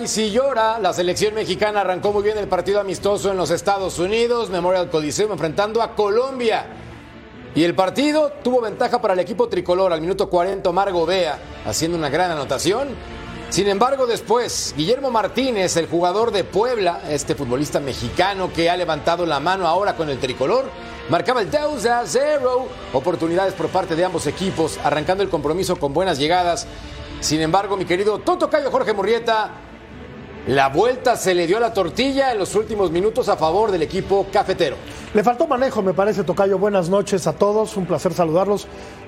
y si llora. La selección mexicana arrancó muy bien el partido amistoso en los Estados Unidos, Memorial Coliseum, enfrentando a Colombia. Y el partido tuvo ventaja para el equipo tricolor al minuto 40, Omar Gobea haciendo una gran anotación. Sin embargo, después, Guillermo Martínez, el jugador de Puebla, este futbolista mexicano que ha levantado la mano ahora con el tricolor, marcaba el 2 a 0. Oportunidades por parte de ambos equipos, arrancando el compromiso con buenas llegadas. Sin embargo, mi querido Toto Cayo Jorge Murrieta, la vuelta se le dio a la tortilla en los últimos minutos a favor del equipo cafetero. Le faltó manejo, me parece, Tocayo. Buenas noches a todos, un placer saludarlos.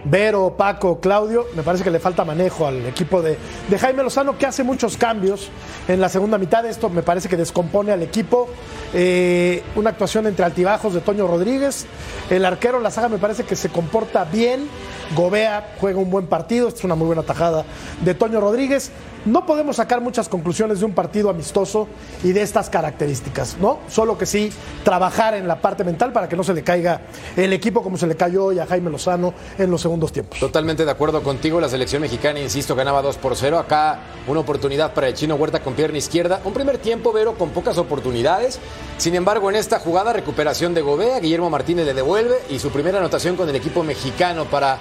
Vero, Paco, Claudio, me parece que le falta manejo al equipo de, Jaime Lozano, que hace muchos cambios en la segunda mitad. Esto me parece que descompone al equipo. Eh, una actuación entre altibajos de Toño Rodríguez. El arquero, la saga, me parece que se comporta bien. Gobea juega un buen partido. Esta es una muy buena tajada de Toño Rodríguez. No podemos sacar muchas conclusiones de un partido amistoso y de estas características, ¿no? Solo que sí trabajar en la parte mental para que no se le caiga el equipo como se le cayó hoy a Jaime Lozano en los segundos tiempos. Totalmente de acuerdo contigo. La selección mexicana, insisto, ganaba 2 por 0. Acá una oportunidad para el chino Huerta con pierna izquierda. Un primer tiempo, Vero, con pocas oportunidades. Sin embargo, en esta jugada, recuperación de Gobea, Guillermo Martínez le devuelve y su primera anotación con el equipo mexicano para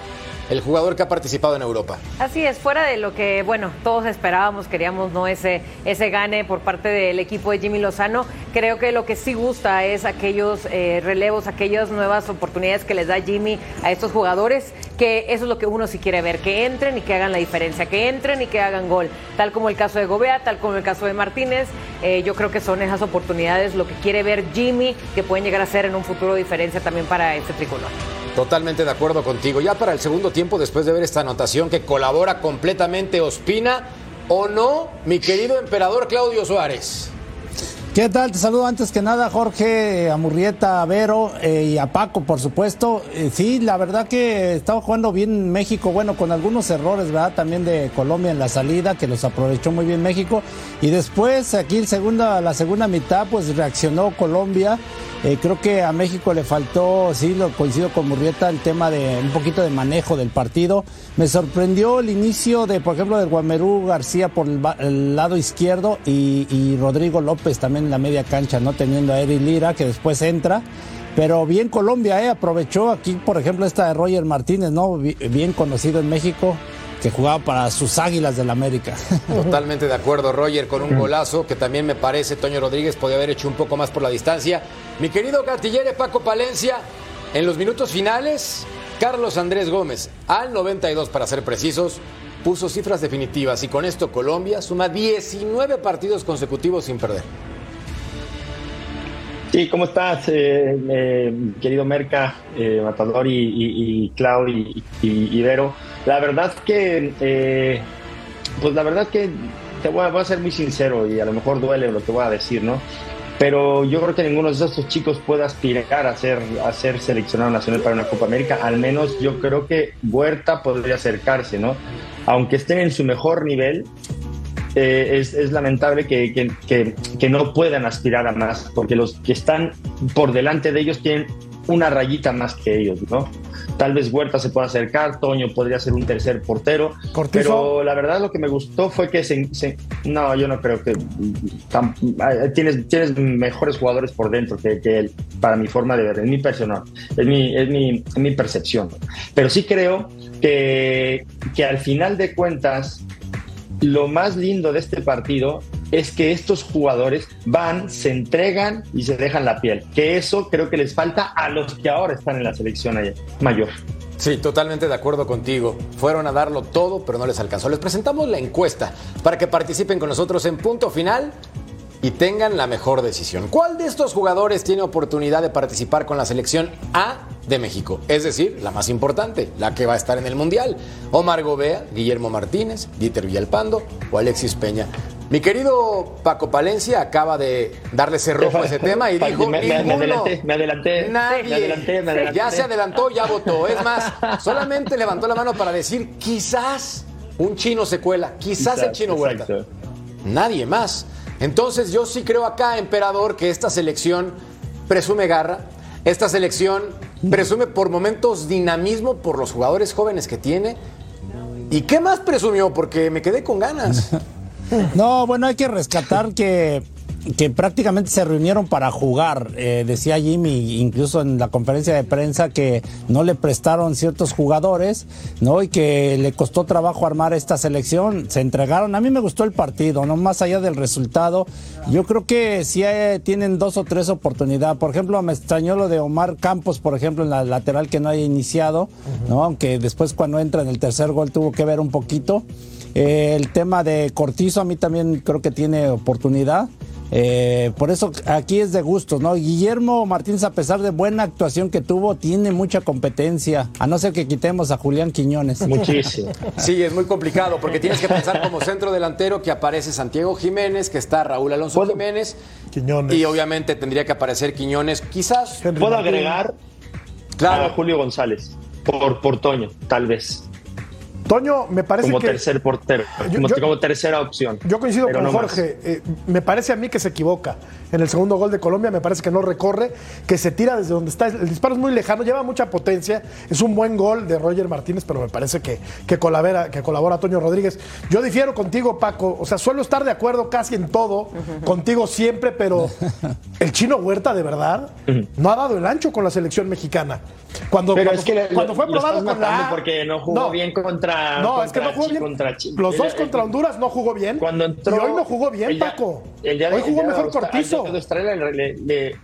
el jugador que ha participado en Europa. Así es, fuera de lo que, bueno, todos esperábamos, queríamos no ese, ese gane por parte del equipo de Jimmy Lozano, creo que lo que sí gusta es aquellos eh, relevos, aquellas nuevas oportunidades que les da Jimmy a estos jugadores, que eso es lo que uno sí quiere ver, que entren y que hagan la diferencia, que entren y que hagan gol, tal como el caso de Gobea, tal como el caso de Martínez, eh, yo creo que son esas oportunidades lo que quiere ver Jimmy, que pueden llegar a ser en un futuro diferencia también para este tricolor. Totalmente de acuerdo contigo. Ya para el segundo tiempo, después de ver esta anotación que colabora completamente Ospina, ¿o no, mi querido emperador Claudio Suárez? ¿Qué tal? Te saludo antes que nada, Jorge, a Murrieta, a Vero eh, y a Paco, por supuesto. Eh, sí, la verdad que estaba jugando bien México, bueno, con algunos errores, ¿verdad? También de Colombia en la salida, que los aprovechó muy bien México. Y después, aquí segunda, la segunda mitad, pues reaccionó Colombia. Eh, creo que a México le faltó, sí, lo coincido con Murrieta, el tema de un poquito de manejo del partido. Me sorprendió el inicio de, por ejemplo, de Guamerú García por el, lado izquierdo y, Rodrigo López también en la media cancha, no teniendo a Eri Lira, que después entra. Pero bien Colombia, ¿eh? aprovechó aquí, por ejemplo, esta de Roger Martínez, ¿no? Bien conocido en México que jugaba para sus Águilas del América. Totalmente de acuerdo, Roger, con un golazo que también me parece Toño Rodríguez podía haber hecho un poco más por la distancia. Mi querido gatillere Paco Palencia, en los minutos finales, Carlos Andrés Gómez, al 92 para ser precisos, puso cifras definitivas y con esto Colombia suma 19 partidos consecutivos sin perder. Sí, ¿cómo estás, eh, eh, querido Merca, eh, Matador y, y, Clau y, Ibero? La verdad que, pues la verdad que te voy a, ser muy sincero y a lo mejor duele lo que voy a decir, ¿no? Pero yo creo que ninguno de estos chicos puede aspirar a ser, a ser seleccionado nacional para una Copa América. Al menos yo creo que Huerta podría acercarse, ¿no? Aunque estén en su mejor nivel, eh, es, lamentable que, que, no puedan aspirar a más, porque los que están por delante de ellos tienen una rayita más que ellos, ¿no? Tal vez Huerta se pueda acercar, Toño podría ser un tercer portero, pero la verdad lo que me gustó fue que se, no, yo no creo que tienes, tienes mejores jugadores por dentro que, él, para mi forma de ver, es mi personal, es mi, es mi, mi percepción. Pero sí creo que, que al final de cuentas lo más lindo de este partido es que estos jugadores van, se entregan y se dejan la piel. Que eso creo que les falta a los que ahora están en la selección mayor. Sí, totalmente de acuerdo contigo. Fueron a darlo todo, pero no les alcanzó. Les presentamos la encuesta para que participen con nosotros en punto final y tengan la mejor decisión. ¿Cuál de estos jugadores tiene oportunidad de participar con la selección A de México? Es decir, la más importante, la que va a estar en el Mundial. Omar Gobea, Guillermo Martínez, Dieter Villalpando o Alexis Peña. Mi querido Paco Palencia acaba de darle cerrojo a ese tema y dijo me, adelanté, me adelanté, nadie, ya se adelantó, ya votó. Es más, solamente levantó la mano para decir quizás un chino se cuela, quizás, el chino vuelta. Nadie más. Entonces yo sí creo acá, emperador, que esta selección presume garra, esta selección presume por momentos dinamismo por los jugadores jóvenes que tiene. ¿Y qué más presumió? Porque me quedé con ganas. No, bueno, hay que rescatar que que prácticamente se reunieron para jugar. Eh, decía Jimmy, incluso en la conferencia de prensa, que no le prestaron ciertos jugadores, ¿no? Y que le costó trabajo armar esta selección. Se entregaron. A mí me gustó el partido, no más allá del resultado. Yo creo que sí eh, tienen dos o tres oportunidades. Por ejemplo, me extrañó lo de Omar Campos, por ejemplo, en la lateral que no haya iniciado, ¿no? Aunque después cuando entra en el tercer gol tuvo que ver un poquito. Eh, el tema de Cortizo a mí también creo que tiene oportunidad. Eh, por eso aquí es de gusto, ¿no? Guillermo Martínez, a pesar de buena actuación que tuvo, tiene mucha competencia, a no ser que quitemos a Julián Quiñones. Muchísimo. Sí, es muy complicado porque tienes que pensar como centro delantero que aparece Santiago Jiménez, que está Raúl Alonso Jiménez. Quiñones. Y obviamente tendría que aparecer Quiñones. Quizás. Henry Puedo Martín. agregar Claro. a Julio González por, por Toño, tal vez, Toño, me parece como que. tercer portero, Yo- como, yo- como tercera opción. Yo coincido con no. Jorge. Eh, me parece a mí que se equivoca. En el segundo gol de Colombia me parece que no recorre, que se tira desde donde está. El disparo es muy lejano, lleva mucha potencia. Es un buen gol de Roger Martínez, pero me parece que, que, colabora, que colabora Toño Rodríguez. Yo difiero contigo, Paco. O sea, suelo estar de acuerdo casi en todo, contigo siempre, pero el chino Huerta, de verdad, no ha dado el ancho con la selección mexicana. Cuando, Pero cuando, es que fue probado con la porque no jugó bien contra- No, es que no jugó bien. contra Los dos contra Honduras no jugó bien. Cuando entró, y hoy no jugó bien, el día- Paco. el día de- hoy el jugó día mejor Cortizo. le- le-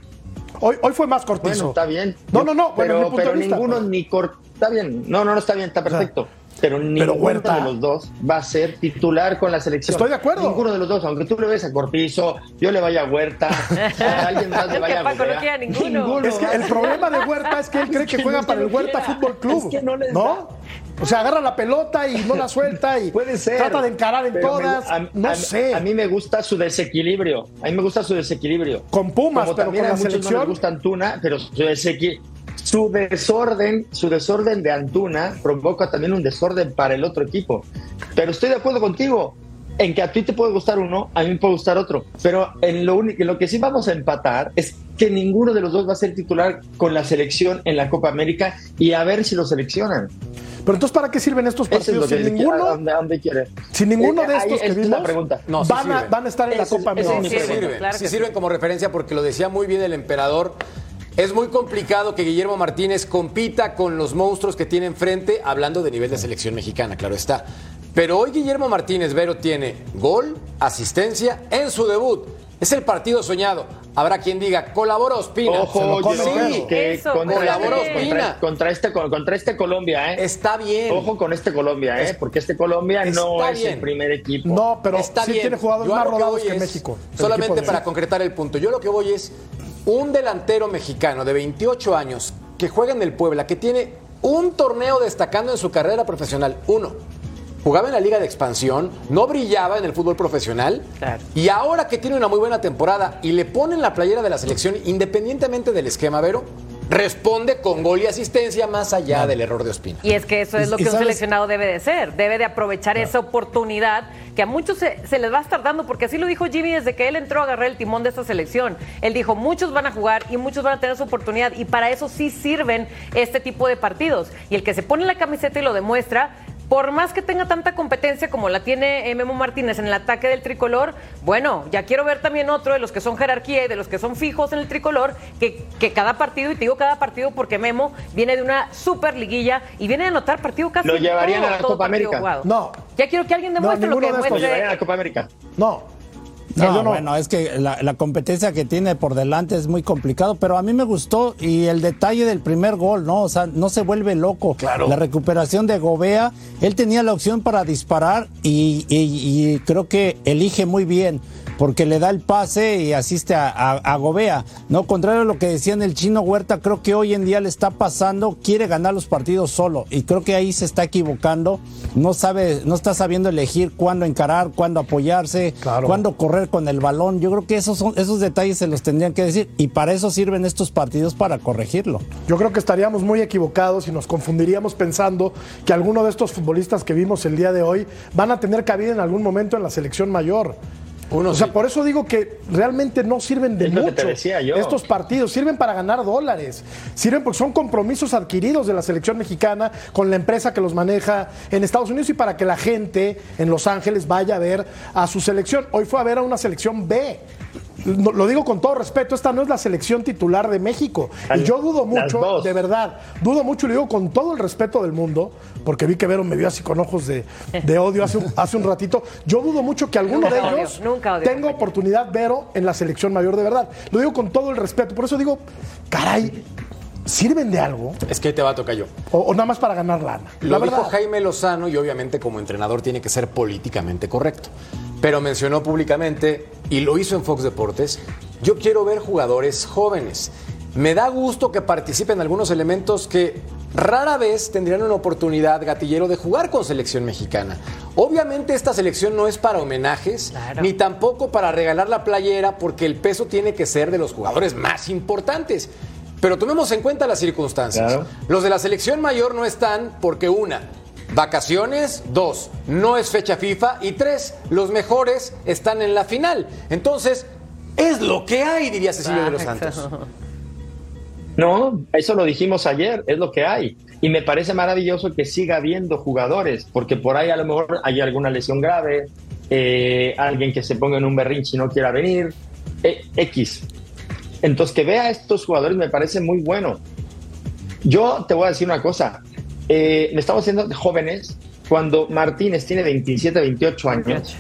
Hoy, hoy fue más Cortizo. Bueno, está bien. No, no, no. Bueno, pero ninguno ni cor... Está bien. No, no, no está bien, está perfecto. Pero ninguno Huerta- de los dos va a ser titular con la selección. Estoy de acuerdo. Ninguno de los dos, aunque tú le ves a Cortizo, yo le vaya a Huerta, a alguien más le Es que vaya a Paco no a ninguno. Es que el problema de Huerta es que él cree que que juega no para el Huerta quiera. Fútbol Club. Es que no les ¿No? da. O sea, agarra la pelota y no la suelta y Puede ser. trata de encarar en pero me- todas. a- no a- sé. A mí me gusta su desequilibrio. A mí me gusta su desequilibrio. Con Pumas, Como pero también con a la muchos selección. no les gusta Antuna, pero su, desequi- su desorden, su desorden de Antuna provoca también un desorden para el otro equipo. Pero estoy de acuerdo contigo en que a ti te puede gustar uno, a mí me puede gustar otro. Pero en lo único, en lo que sí vamos a empatar es que ninguno de los dos va a ser titular con la selección en la Copa América y a ver si lo seleccionan. Pero entonces, ¿para qué sirven estos Eso es partidos? Sin a ninguno, a ninguno Eh, de ahí estos que es vimos pregunta. No, sí van, a, sirven. van a estar en la es- Copa es América. Sí sirven, claro sí. sirven como referencia porque lo decía muy bien el emperador. Es muy complicado que Guillermo Martínez compita con los monstruos que tiene enfrente, hablando de nivel de selección mexicana, claro está. Pero hoy Guillermo Martínez Vero tiene gol, asistencia en su debut. Es el partido soñado. Habrá quien diga, colabora Ospina. Ojo, que Eso, contra, colabora este, Ospina. contra, contra este, contra este Colombia, ¿eh? Está bien. Ojo con este Colombia, ¿eh? Porque este Colombia no es el primer equipo. No, pero Está sí bien. tiene jugadores Yo más que rodados que México. Solamente para concretar el punto. Yo lo que voy es un delantero mexicano de 28 años que juega en el Puebla, que tiene un torneo destacando en su carrera profesional. Uno. Jugaba en la liga de expansión, no brillaba en el fútbol profesional Claro. y ahora que tiene una muy buena temporada y le ponen la playera de la selección independientemente del esquema, Vero, responde con gol y asistencia más allá del error de Ospina. Y es que eso es lo que un sabes- seleccionado debe de ser. Debe de aprovechar esa oportunidad que a muchos se, se les va a estar dando, porque así lo dijo Jimmy desde que él entró a agarrar el timón de esta selección. Él dijo, muchos van a jugar y muchos van a tener su oportunidad y para eso sí sirven este tipo de partidos. Y el que se pone la camiseta y lo demuestra, por más que tenga tanta competencia como la tiene eh, Memo Martínez en el ataque del tricolor, bueno, ya quiero ver también otro de los que son jerarquía y de los que son fijos en el tricolor, que, que cada partido, y te digo cada partido porque Memo viene de una super liguilla y viene de anotar partido casi ¿Lo llevarían todo, a la Copa partido América? jugado. No. Ya quiero que alguien No, demuestre lo que. Lo demuestre. llevarían a la Copa América. No. No, yo no. bueno, es que la, la competencia que tiene por delante es muy complicado, pero a mí me gustó y el detalle del primer gol, ¿no? O sea, no se vuelve loco. Claro. La recuperación de Gobea, él tenía la opción para disparar y, y- y creo que elige muy bien porque le da el pase y asiste a, a- a Gobea. No, contrario a lo que decían el chino Huerta, creo que hoy en día le está pasando, quiere ganar los partidos solo y creo que ahí se está equivocando. No sabe, no está sabiendo elegir cuándo encarar, cuándo apoyarse, Claro. cuándo correr con el balón. Yo creo que esos son esos detalles se los tendrían que decir y para eso sirven estos partidos para corregirlo. Yo creo que estaríamos muy equivocados y nos confundiríamos pensando que alguno de estos futbolistas que vimos el día de hoy van a tener cabida en algún momento en la selección mayor. O sea, por eso digo que realmente no sirven de Es lo que mucho te decía yo. estos partidos. Sirven para ganar dólares. Sirven porque son compromisos adquiridos de la selección mexicana con la empresa que los maneja en Estados Unidos y para que la gente en Los Ángeles vaya a ver a su selección. Hoy fue a ver a una selección B. No- Lo digo con todo respeto, esta no es la selección titular de México. Y yo dudo mucho, de verdad, dudo mucho y lo digo con todo el respeto del mundo, porque vi que Vero me vio así con ojos de, de odio hace un, hace un ratito. Yo dudo mucho que alguno Nunca de odio, ellos nunca odio, tenga oportunidad Vero en la selección mayor de verdad. Lo digo con todo el respeto. Por eso digo, caray, ¿sirven de algo? Es que te va a tocar yo. O, o nada más para ganar lana. Lo la dijo verdad. Jaime Lozano y obviamente como entrenador tiene que ser políticamente correcto. Pero mencionó públicamente y lo hizo en Fox Deportes, yo quiero ver jugadores jóvenes. Me da gusto que participen algunos elementos que rara vez tendrían una oportunidad gatillero de jugar con selección mexicana. Obviamente esta selección no es para homenajes Claro. ni tampoco para regalar la playera porque el peso tiene que ser de los jugadores más importantes. Pero tomemos en cuenta las circunstancias. Claro. Los de la selección mayor no están porque una, vacaciones, dos, no es fecha FIFA y tres, los mejores están en la final. Entonces, es lo que hay, diría Cecilio de los Santos. No, eso lo dijimos ayer, es lo que hay. Y me parece maravilloso que siga habiendo jugadores, porque por ahí a lo mejor hay alguna lesión grave, eh, alguien que se ponga en un berrinche y no quiera venir, eh, X. Entonces, que vea a estos jugadores me parece muy bueno. Yo te voy a decir una cosa, eh, me estamos haciendo jóvenes cuando Martínez tiene 27, 28 años.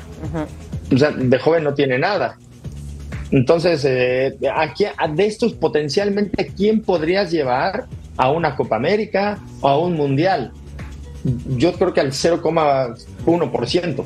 O sea, de joven no tiene nada. Entonces, eh, aquí, de estos potencialmente, ¿quién podrías llevar a una Copa América o a un Mundial? Yo creo que al 0,1%.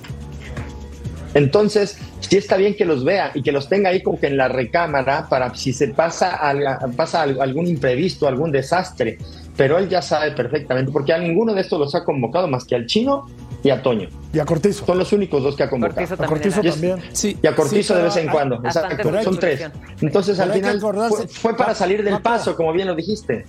Entonces, sí está bien que los vea y que los tenga ahí como que en la recámara para si se pasa, al- pasa al- algún imprevisto, algún desastre. Pero él ya sabe perfectamente, porque a ninguno de estos los ha convocado más que al chino y a Toño. Y a Cortizo. Son los únicos dos que ha convocado. Cortizo A también. Cortizo era. También. Sí, y a Cortizo sí, de pero vez en cuando. Exacto, son tres. Entonces al Pero final fue, fue para salir del paso, como bien lo dijiste.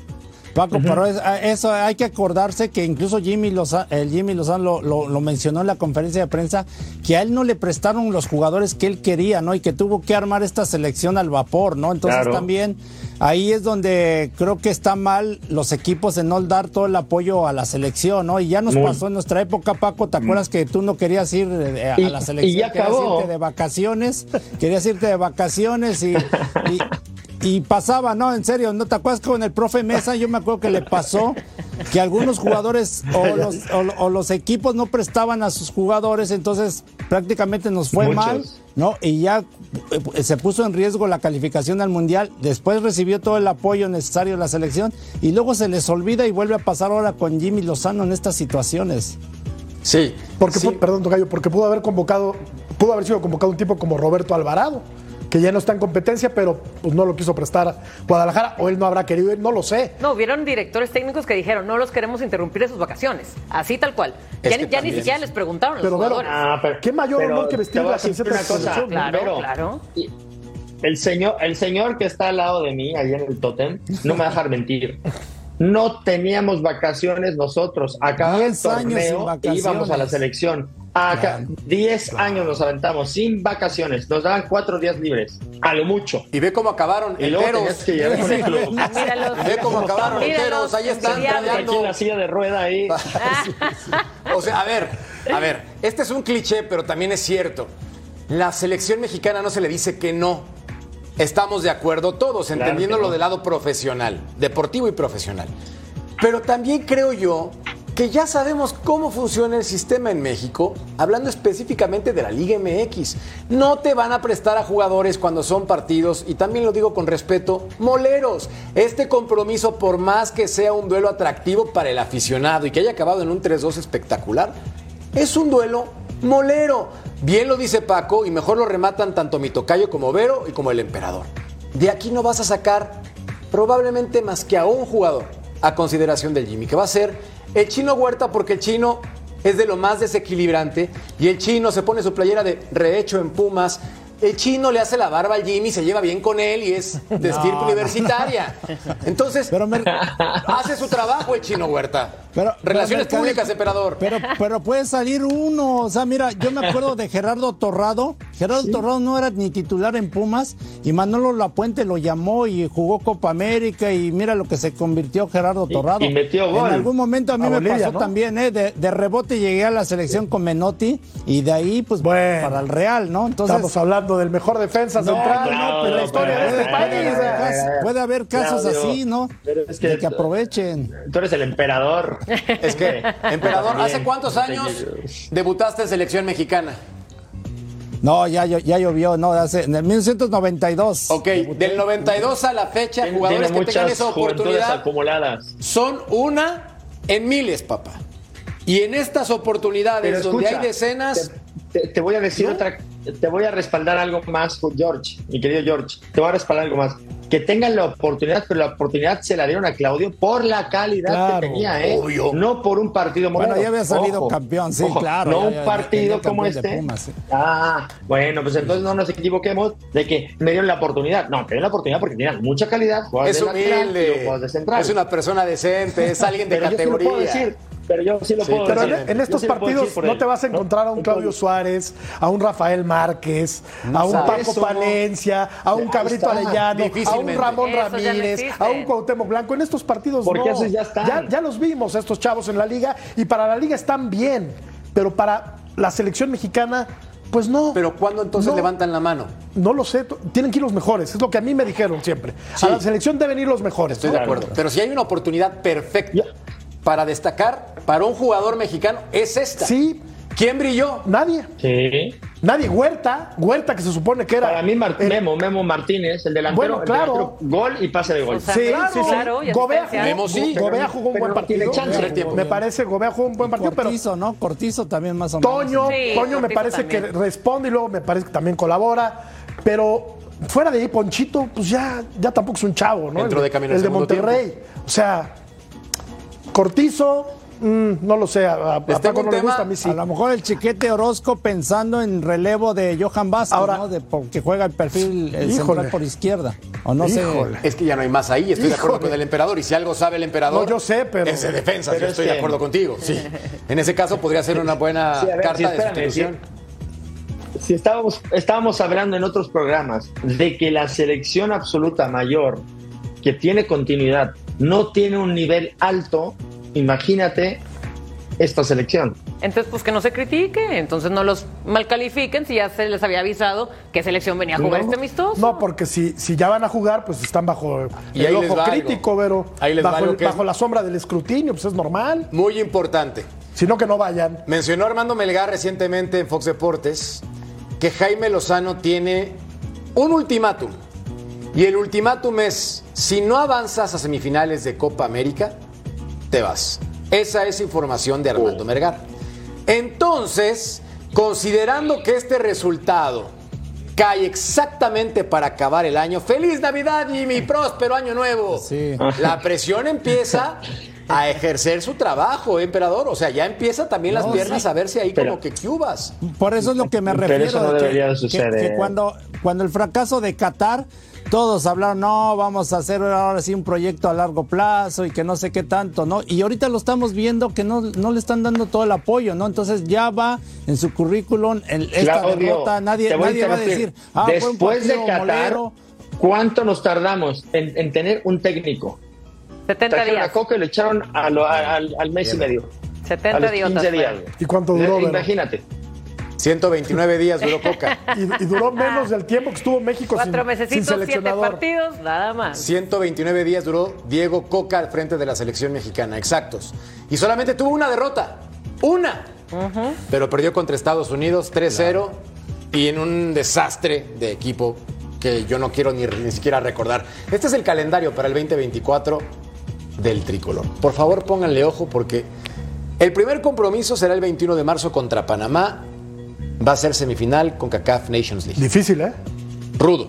Paco, pero es- a- eso hay que acordarse que incluso Jimmy Lozano, el Jimmy Lozano lo, lo- lo mencionó en la conferencia de prensa, que a él no le prestaron los jugadores que él quería, ¿no? Y que tuvo que armar esta selección al vapor, ¿no? Entonces Claro. también ahí es donde creo que está mal los equipos en no dar todo el apoyo a la selección, ¿no? Y ya nos Muy. pasó en nuestra época, Paco, ¿te acuerdas que tú no querías ir eh, a Y- la selección? y ya querías irte de vacaciones, querías irte de vacaciones y- y y pasaba, ¿no? En serio, ¿no te acuerdas con el profe Mesa? Yo me acuerdo que le pasó que algunos jugadores o los, o- o los equipos no prestaban a sus jugadores, entonces prácticamente nos fue Muchos. mal, ¿no? Y ya se puso en riesgo la calificación al Mundial, después recibió todo el apoyo necesario de la selección y luego se les olvida y vuelve a pasar ahora con Jimmy Lozano en estas situaciones. Sí. Porque, sí. perdón, Tocayo, porque pudo haber convocado, pudo haber sido convocado un tipo como Roberto Alvarado, que ya no está en competencia, pero pues no lo quiso prestar a Guadalajara, o él no habrá querido ir, no lo sé. No, hubieron directores técnicos que dijeron, no los queremos interrumpir en sus vacaciones. Así tal cual. Es Ya, ni- ya ni también siquiera es- les preguntaron a los Pero, jugadores. Ah, pero- ¿Qué mayor pero honor que vestir la camiseta de una cosa, selección? Claro, claro. y- El señor, el señor que está al lado de mí, ahí en el tótem, no me va a dejar mentir. No teníamos vacaciones nosotros. Acá el años torneo vacaciones. íbamos a la selección. Acá, 10 años nos aventamos sin vacaciones. Nos daban cuatro días libres, a lo mucho. Y ve cómo acabaron Y luego tenías enteros. que llegar con el club. Míralos. Ve cómo acabaron Míralos, enteros. Ahí están la silla de rueda ahí. O sea, a ver, a ver, este es un cliché, pero también es cierto. La selección mexicana no se le dice que no. Estamos de acuerdo todos, Claro entendiendo que lo no. del lado profesional, deportivo y profesional. Pero también creo yo que ya sabemos cómo funciona el sistema en México, hablando específicamente de la Liga MX. No te van a prestar a jugadores cuando son partidos, y también lo digo con respeto, moleros. Este compromiso, por más que sea un duelo atractivo para el aficionado y que haya acabado en un 3-2 espectacular, es un duelo molero. Bien lo dice Paco, y mejor lo rematan tanto mi tocayo como Vero y como el emperador. De aquí no vas a sacar probablemente más que a un jugador a consideración del Jimmy, que va a ser el chino Huerta, porque el chino es de lo más desequilibrante y el chino se pone su playera de rehecho en Pumas. El chino le hace la barba al Jimmy, se lleva bien con él y es de estirpe universitaria. Entonces, Pero me- hace su trabajo el chino Huerta. Pero- Relaciones pero, públicas, emperador. Pero, pero puede salir uno. O sea, mira, yo me acuerdo de Gerardo Torrado. Gerardo Torrado no era ni titular en Pumas y Manolo Lapuente lo llamó y jugó Copa América y mira lo que se convirtió Gerardo Y- Torrado. y metió gol. En algún momento a mí A me Bolivia, pasó ¿no? también, ¿eh? De, de rebote llegué a la selección con Menotti y de ahí, pues, Bueno. para el Real, ¿no? Entonces. Estamos hablando del mejor defensa central claro, en la historia de este país. puede, haber casos, así, ¿no? es que- de que aprovechen. Tú eres el emperador. Es que, emperador, ¿hace cuántos años debutaste en selección mexicana? No, ya, ya llovió, no, hace, en el 1992. Ok, del 92 a la fecha, jugadores que tengan esa oportunidad acumuladas. son una en miles, papá. Y en estas oportunidades donde hay decenas, Te, te- te voy a decir otra. Te voy a respaldar algo más, George, mi querido George. Te voy a respaldar algo más. Que tengan la oportunidad, pero la oportunidad se la dieron a Claudio por la calidad Claro, que tenía, ¿eh? obvio. No por un partido Bueno, ya había salido Ojo, campeón, sí, ojo, claro, No ya- un partido como este. Pumas, sí. Ah, bueno, pues entonces no nos equivoquemos de que me dieron la oportunidad. No, me dieron la oportunidad porque tenían mucha calidad. es de humilde, de central. es una persona decente, es alguien de pero yo lo puedo categoría. decir. Pero yo sí lo Sí, puedo Pero decir. en, estos sí partidos no él, te vas a encontrar a un Claudio Suárez, a un Rafael Márquez, a un. Paco Eso, Palencia, a un Cabrito. Arellano, a un. Ramón Ramírez, a un Cuauhtémoc Blanco. En estos partidos Porque no. esos ya están. Ya, ya los vimos, estos chavos en la liga, y para la liga están bien, pero para la selección mexicana, pues no. Pero ¿cuándo entonces No. levantan la mano? No lo sé, tienen que ir los mejores, es lo que a mí me dijeron siempre. Sí. A la selección deben ir los mejores. Estoy ¿no? de acuerdo. Pero si hay una oportunidad perfecta Ya. Para destacar para un jugador mexicano, es esta. Sí, ¿Quién brilló? nadie. Sí. Nadie. Huerta, Huerta que se supone que era. Para mí, Mar- el- Memo, Memo Martínez, el delantero, Bueno, el claro. delantero, gol y pase de gol. O sea, Sí, Claro, sí, sí. claro, Gobea, jugó, Memo sí. Gobea jugó un buen partido. tiempo. Me parece Gobea jugó un buen partido, pero Cortizo, ¿no? Cortizo también más o menos. Toño, Sí, Toño me parece que responde y luego me parece que también colabora, pero fuera de ahí Ponchito, pues ya, ya tampoco es un chavo, ¿no? Entró El de camino al el de Monterrey. O sea, Cortizo, mm, no lo sé, a, a- Paco no le gusta, a mí sí. A lo mejor el chiquete Orozco pensando en relevo de Johan Vázquez, Ahora- ¿no? De, porque juega el perfil el central por izquierda. O no Híjole. Es que ya no hay más ahí, estoy de acuerdo con el emperador. Y si algo sabe el emperador, No, yo sé, pero- es de defensa. pero yo es estoy de acuerdo contigo. Sí. En ese caso podría ser una buena Sí, a ver, carta de espérame, sustitución. Si estábamos, estábamos hablando en otros programas de que la selección absoluta mayor, que tiene continuidad, no tiene un nivel alto, imagínate esta selección. Entonces, pues que no se critique, entonces no los malcalifiquen si ya se les había avisado que selección venía a jugar No. este amistoso. No, porque si, si ya van a jugar, pues están bajo Y el ojo crítico, pero Ahí les bajo, el- es- bajo la sombra del escrutinio, pues es normal. Muy importante. Sino que no vayan. Mencionó Armando Melgar recientemente en Fox Deportes que Jaime Lozano tiene un ultimátum. Y el ultimátum es, si no avanzas a semifinales de Copa América, te vas. Esa es información de Armando Melgar. Entonces, considerando que este resultado cae exactamente para acabar el año, feliz Navidad y mi próspero año nuevo. Sí. La presión empieza a ejercer su trabajo, emperador. O sea, ya empieza también las No, piernas sí. a verse ahí Pero- como que cubas. Por eso es lo que me Pero refiero. eso no de que- debería de que- suceder. que cuando, cuando el fracaso de Qatar, todos hablaron, no, vamos a hacer ahora sí un proyecto a largo plazo y que no sé qué tanto, ¿no? Y ahorita lo estamos viendo que no, no le están dando todo el apoyo, ¿no? Entonces ya va en su currículum el- esta Claudio, derrota, nadie, nadie va a decir, ah, fue un Después de Qatar, molero. ¿cuánto nos tardamos en, en tener un técnico? 70 Trajeron a días. Coca y lo echaron a lo- a- al, al mes y medio. 70 a los días. 15 días. ¿Y cuánto duró, Eh, Vero? Imagínate. 129 días duró Coca. Y, y duró menos del tiempo que estuvo México sin, Cuatro sin mesecitos, siete seleccionador. partidos, nada más. 129 días duró Diego Coca al frente de la selección mexicana, exactos. Y solamente tuvo una derrota. ¡Una! Pero perdió contra Estados Unidos 3-0 y en un desastre de equipo que yo no quiero ni, ni siquiera recordar. Este es el calendario para el 2024 del tricolor. Por favor, pónganle ojo porque el primer compromiso será el 21 de marzo contra Panamá. Va a ser semifinal con CACAF Nations League. Difícil, ¿eh? Rudo.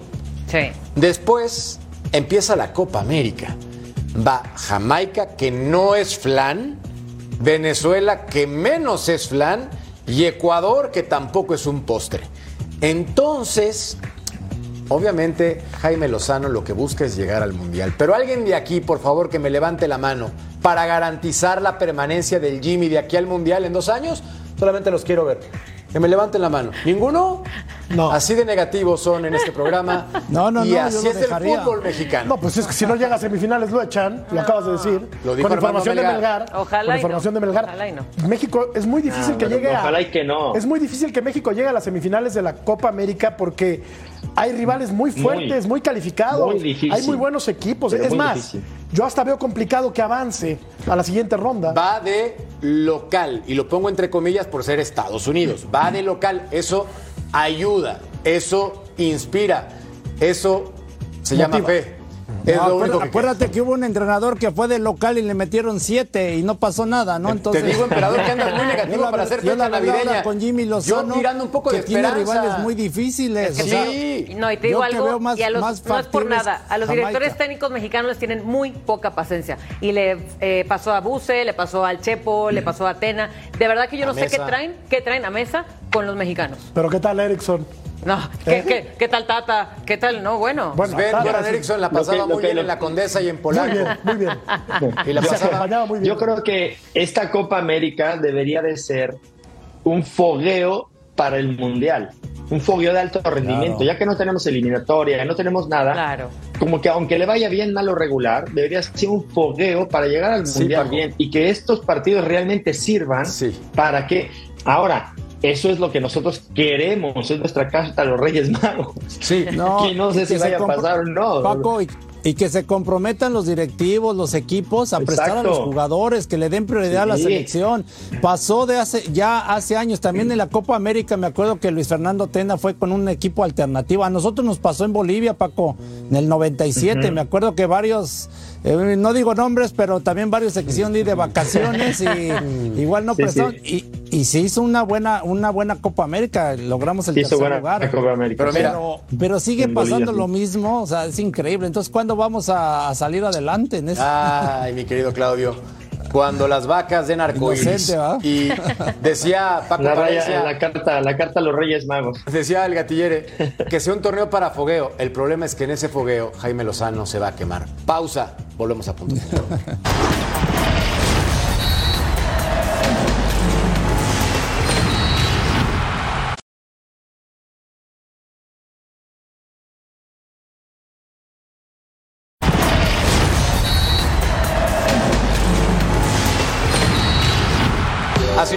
Sí. Después empieza la Copa América. Va Jamaica, que no es flan, Venezuela, que menos es flan, y Ecuador, que tampoco es un postre. Entonces, obviamente, Jaime Lozano lo que busca es llegar al Mundial. Pero alguien de aquí, por favor, que me levante la mano. para garantizar la permanencia del Jimmy de aquí al Mundial en dos años? Solamente los quiero ver. Que me levanten la mano. ¿Ninguno? No. Así de negativos son en este programa. No, no, y no, yo así lo es el fútbol mexicano. No, pues es que si no llega a semifinales lo echan, lo acabas de decir. Lo dijo con información de Melgar. Ojalá con y información no. de Melgar. Ojalá y no. México es muy difícil Ah, que llegue a. ojalá y que no. Es muy difícil que México llegue a las semifinales de la Copa América porque hay rivales muy fuertes, muy, calificados. muy difícil. Hay muy buenos equipos. Pero es muy más, difícil. Yo hasta veo complicado que avance a la siguiente ronda. Va de local, y lo pongo entre comillas por ser Estados Unidos. Va de local, eso ayuda, eso inspira, eso se llama fe. Es No, lo acuérdate, único que acuérdate que hubo un entrenador que fue de local y le metieron siete y no pasó nada, ¿no? Entonces, Te digo, emperador, que andas muy negativo la para hacer yo fecha navideña. con Jimmy Lozano, Yo tirando un poco que de tiene esperanza. rivales muy difíciles. o sea, Sí. No, y te digo algo, veo más- y a los, más no es por nada, a los Jamaica. directores técnicos mexicanos les tienen muy poca paciencia. Y le eh, pasó a Buse, le pasó al Chepo, le pasó a Atena. De verdad que yo A no sé qué traen, qué traen a mesa con los mexicanos. Pero ¿qué tal Erickson? No, ¿qué, ¿Eh? qué, qué tal Tata? ¿Qué tal? No, bueno. Bueno, Ver, Tata, Goran sí. Eriksson la Lo que- pasaba lo muy que- bien lo- en la Condesa y en Muy Polanco. bien, muy bien. Y la Se pasaba acompañaba muy bien. Yo creo que esta Copa América debería de ser un fogueo para el Mundial. Un fogueo de alto rendimiento. Ya que no tenemos eliminatoria, no tenemos nada. Claro. Como que aunque le vaya bien, mal o regular, debería ser un fogueo para llegar al Sí, Mundial Paco. bien y que estos partidos realmente sirvan Sí. para que. Ahora, eso es lo que nosotros queremos, es nuestra carta a los Reyes Magos. Sí. que no sé y si vaya a pasar o no. Paco, y, y que se comprometan los directivos, los equipos a prestar a los jugadores, que le den prioridad a la selección. Pasó de hace ya hace años, también en la Copa América me acuerdo que Luis Fernando Tena fue con un equipo alternativo. A nosotros nos pasó en Bolivia, Paco, en el 97. Me acuerdo que varios, eh, no digo nombres, pero también varios se quisieron ir de vacaciones y igual no Sí, prestaron. sí. Y, y se hizo una buena, una buena Copa América, logramos el tercer buena lugar. Copa América. Pero mira, Pero, pero sigue pasando lo mismo, o sea, es increíble. Entonces, ¿cuándo vamos a, a salir adelante en eso? Ay, mi querido Claudio. Cuando las vacas den arcoíris. Y decía Paco La, raya- Valencia, la carta, la carta a los Reyes Magos. decía el gatillere, que sea un torneo para fogueo. El problema es que en ese fogueo Jaime Lozano se va a quemar. Pausa, volvemos a punto.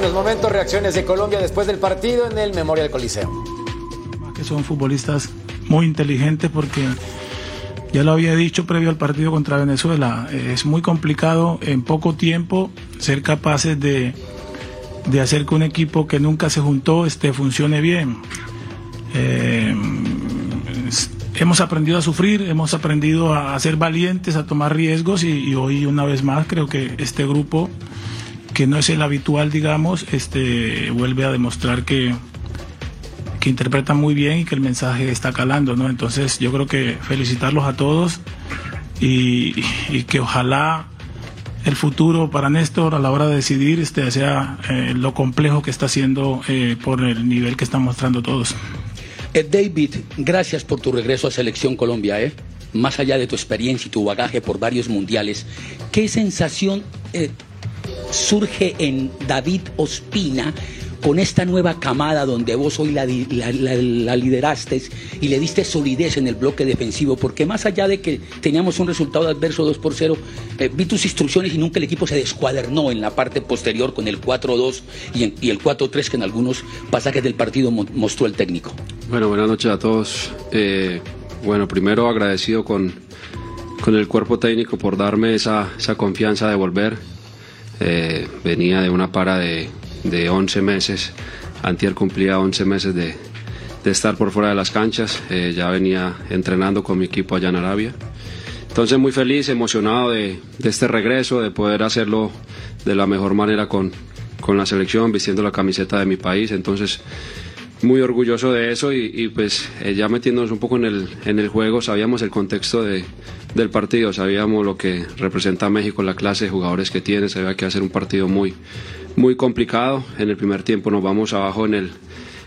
unos momentos, reacciones de Colombia después del partido en el Memorial Coliseo. que son futbolistas muy inteligentes porque ya lo había dicho previo al partido contra Venezuela, eh, es muy complicado en poco tiempo ser capaces de, de hacer que un equipo que nunca se juntó este, funcione bien. Eh, hemos aprendido a sufrir, hemos aprendido a, ser valientes, a tomar riesgos y hoy una vez más creo que este grupo, que no es el habitual, digamos, este, vuelve a demostrar que, que muy bien y que el mensaje está calando, ¿no? Entonces yo creo que felicitarlos a todos y, que ojalá el futuro para Néstor a la hora de decidir este, sea eh, lo complejo que está haciendo eh, por el nivel que están mostrando todos. Eh, David, gracias por tu regreso a Selección Colombia. Más allá de tu experiencia y tu bagaje por varios mundiales, ¿qué sensación surge en David Ospina con esta nueva camada donde vos hoy la, lideraste y le diste solidez en el bloque defensivo? Porque más allá de que teníamos un resultado adverso 2 por 0, eh, vi tus instrucciones y nunca el equipo se descuadernó en la parte posterior con el 4-2 y, el 4-3 que en algunos pasajes del partido mo- mostró el técnico. Bueno, buenas noches a todos. Eh, bueno, primero agradecido con, con el cuerpo técnico por darme esa, esa confianza de volver. Eh, venía de una para de, de 11 meses. Antier cumplía 11 meses de, de estar por fuera de las canchas. Eh, ya venía entrenando con mi equipo allá en Arabia. Entonces muy feliz, emocionado de, de este regreso, de poder hacerlo de la mejor manera con, con la selección, vistiendo la camiseta de mi país. Entonces muy orgulloso de eso y, y, pues eh, ya metiéndonos un poco en el, en el juego, sabíamos el contexto de, del partido, sabíamos lo que representa México, la clase de jugadores que tiene, sabía que va a ser un partido muy, muy complicado. En el primer tiempo nos vamos abajo en el,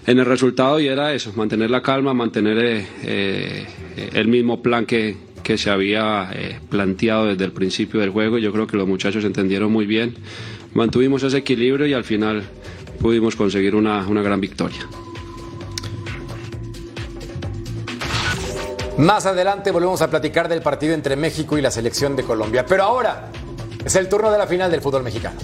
en el resultado y era eso, mantener la calma, mantener eh, eh, el mismo plan que, que se había eh, planteado desde el principio del juego. Yo creo que los muchachos entendieron muy bien. Mantuvimos ese equilibrio y al final pudimos conseguir una, una gran victoria. Más adelante volvemos a platicar del partido entre México y la selección de Colombia. Pero ahora es el turno de la final del fútbol mexicano.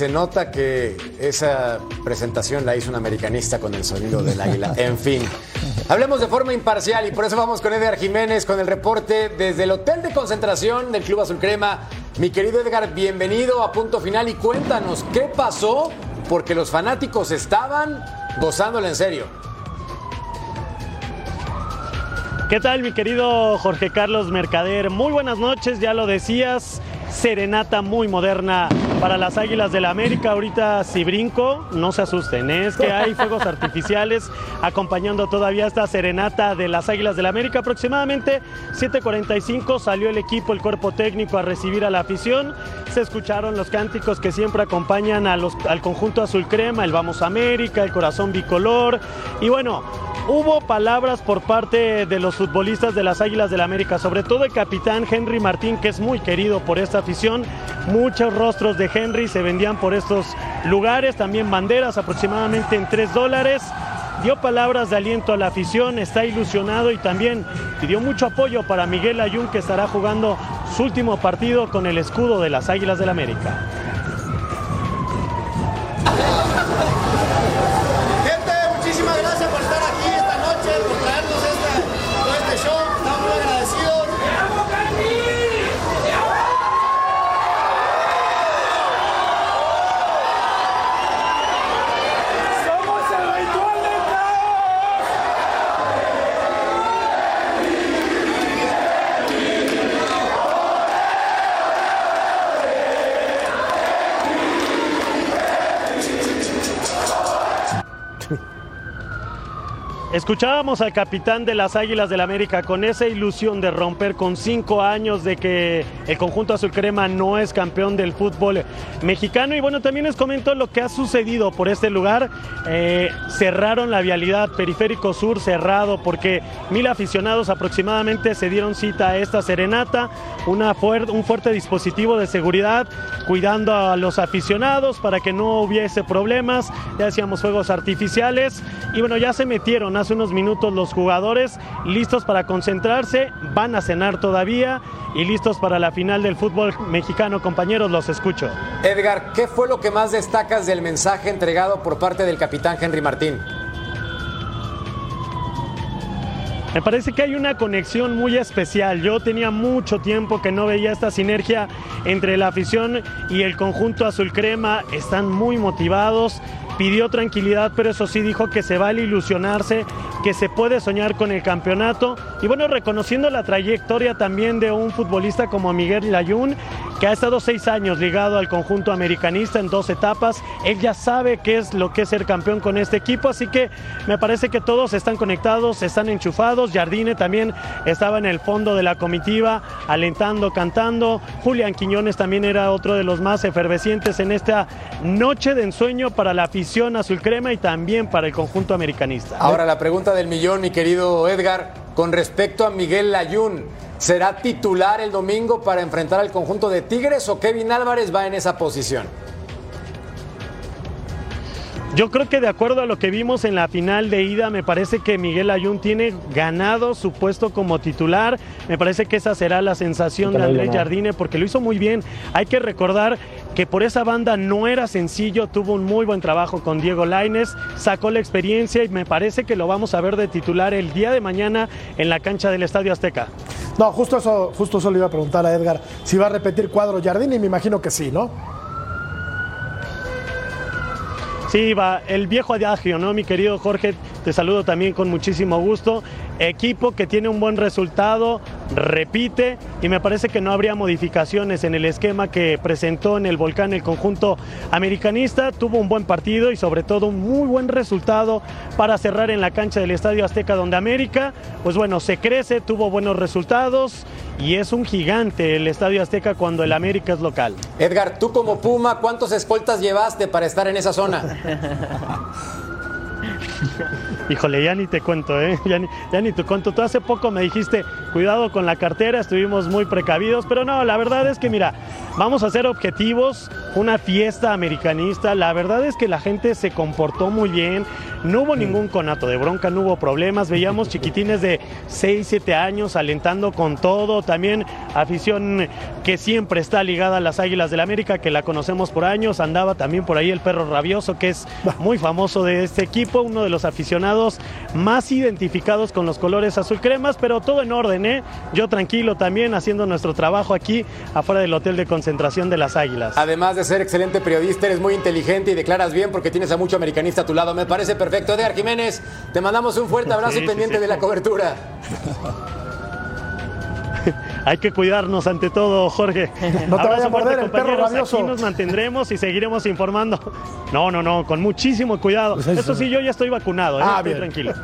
Se nota que esa presentación la hizo un americanista con el sonido del águila. En fin, hablemos de forma imparcial y por eso vamos con Edgar Jiménez con el reporte desde el hotel de concentración del Club Azul Crema. Mi querido Edgar, bienvenido a punto final y cuéntanos qué pasó porque los fanáticos estaban gozándole en serio. ¿Qué tal, mi querido Jorge Carlos Mercader? Muy buenas noches, ya lo decías. Serenata muy moderna para las Águilas del la América. Ahorita si brinco, no se asusten, ¿eh? es que hay fuegos artificiales acompañando todavía esta serenata de las Águilas del América. Aproximadamente 7:45 salió el equipo, el cuerpo técnico a recibir a la afición. Se escucharon los cánticos que siempre acompañan al conjunto azul crema, el Vamos América, el corazón bicolor. Y bueno, hubo palabras por parte de los futbolistas de las Águilas del América, sobre todo el capitán Henry Martín, que es muy querido por esta afición. Muchos rostros de Henry se vendían por estos lugares, también banderas aproximadamente en 3 dólares. Dio palabras de aliento a la afición, está ilusionado y también pidió mucho apoyo para Miguel Ayun que estará jugando su último partido con el escudo de las Águilas del América. Escuchábamos al capitán de las Águilas del la América con esa ilusión de romper con cinco años de que el conjunto azul crema no es campeón del fútbol mexicano. Y bueno, también les comento lo que ha sucedido por este lugar. Eh, cerraron la vialidad periférico sur cerrado porque mil aficionados aproximadamente se dieron cita a esta serenata. Una fuer- un fuerte dispositivo de seguridad cuidando a los aficionados para que no hubiese problemas. Ya decíamos fuegos artificiales. Y bueno, ya se metieron hace unos minutos los jugadores listos para concentrarse. Van a cenar todavía y listos para la final del fútbol mexicano. Compañeros, los escucho. Edgar, ¿qué fue lo que más destacas del mensaje entregado por parte del capitán Henry Martín? Me parece que hay una conexión muy especial. Yo tenía mucho tiempo que no veía esta sinergia entre la afición y el conjunto azul crema. Están muy motivados. Pidió tranquilidad, pero eso sí dijo que se vale ilusionarse, que se puede soñar con el campeonato. Y bueno, reconociendo la trayectoria también de un futbolista como Miguel Layún, que ha estado seis años ligado al conjunto americanista en dos etapas. Él ya sabe qué es lo que es ser campeón con este equipo, así que me parece que todos están conectados, están enchufados. Jardine también estaba en el fondo de la comitiva, alentando, cantando. Julián Quiñones también era otro de los más efervescientes en esta noche de ensueño para la afición azul crema y también para el conjunto americanista. Ahora la pregunta del millón, mi querido Edgar, con respecto a Miguel Layún, ¿será titular el domingo para enfrentar al conjunto de Tigres o Kevin Álvarez va en esa posición? Yo creo que de acuerdo a lo que vimos en la final de ida, me parece que Miguel Ayun tiene ganado su puesto como titular. Me parece que esa será la sensación de Andrés Jardine porque lo hizo muy bien. Hay que recordar que por esa banda no era sencillo, tuvo un muy buen trabajo con Diego Laines, sacó la experiencia y me parece que lo vamos a ver de titular el día de mañana en la cancha del Estadio Azteca. No, justo eso, justo eso le iba a preguntar a Edgar si va a repetir cuadro Jardín y me imagino que sí, ¿no? Sí, va, el viejo adagio, ¿no? Mi querido Jorge, te saludo también con muchísimo gusto. Equipo que tiene un buen resultado, repite y me parece que no habría modificaciones en el esquema que presentó en el Volcán el conjunto americanista. Tuvo un buen partido y sobre todo un muy buen resultado para cerrar en la cancha del Estadio Azteca donde América, pues bueno, se crece, tuvo buenos resultados y es un gigante el Estadio Azteca cuando el América es local. Edgar, tú como Puma, ¿cuántos escoltas llevaste para estar en esa zona? Híjole, ya ni te cuento, ¿eh? Ya ni, ya ni te cuento. Tú hace poco me dijiste, cuidado con la cartera, estuvimos muy precavidos, pero no, la verdad es que mira, vamos a ser objetivos, una fiesta americanista, la verdad es que la gente se comportó muy bien, no hubo ningún conato de bronca, no hubo problemas, veíamos chiquitines de 6, 7 años alentando con todo, también afición que siempre está ligada a las Águilas del la América, que la conocemos por años, andaba también por ahí el perro rabioso, que es muy famoso de este equipo, uno de los aficionados más identificados con los colores azul cremas, pero todo en orden, ¿eh? Yo tranquilo también haciendo nuestro trabajo aquí afuera del hotel de concentración de las Águilas. Además de ser excelente periodista, eres muy inteligente y declaras bien porque tienes a mucho americanista a tu lado. Me parece perfecto. Edgar Jiménez, te mandamos un fuerte abrazo Sí, y sí, pendiente sí. de la cobertura. Hay que cuidarnos ante todo, Jorge. No te vaya a fuerte, morder el perro compañeros. rabioso. Aquí nos mantendremos y seguiremos informando. No, no, no, con muchísimo cuidado. Pues eso- Eso sí, yo ya estoy vacunado, ¿eh? Ah, estoy bien. tranquilo.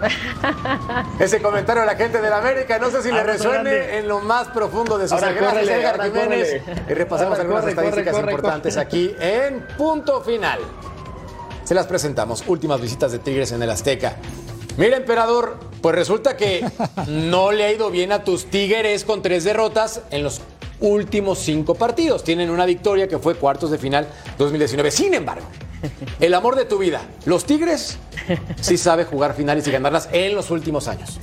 Ese comentario de la gente de la América, no sé si le resuene grande. en lo más profundo de sus Gracias, Edgar Jiménez. córrele. Y repasamos Ahora algunas corre, estadísticas corre, corre, importantes corre. aquí en punto final. Se las presentamos. Últimas visitas de Tigres en el Azteca. Mira, emperador, pues resulta que no le ha ido bien a tus Tigres con tres derrotas en los últimos cinco partidos. Tienen una victoria que fue cuartos de final 2019. Sin embargo, el amor de tu vida, los Tigres sí sabe jugar finales y ganarlas en los últimos años.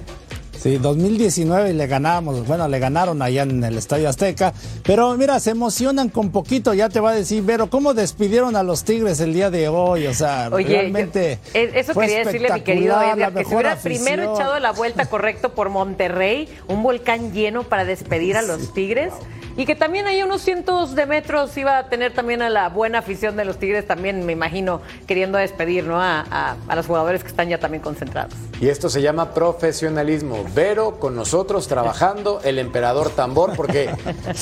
Sí, 2019 y le ganábamos, bueno, le ganaron allá en el Estadio Azteca, pero mira, se emocionan con poquito, ya te va a decir, pero ¿cómo despidieron a los Tigres el día de hoy? O sea, Oye, realmente yo- eh, eso fue quería decirle a mi querido Edgar, que se hubiera primero echado la vuelta correcto por Monterrey, un volcán lleno para despedir a los Tigres. Y que también ahí unos cientos de metros iba a tener también a la buena afición de los Tigres, también me imagino queriendo despedir ¿no? a, a- a los jugadores que están ya también concentrados. Y esto se llama profesionalismo. Vero con nosotros trabajando, el emperador tambor, porque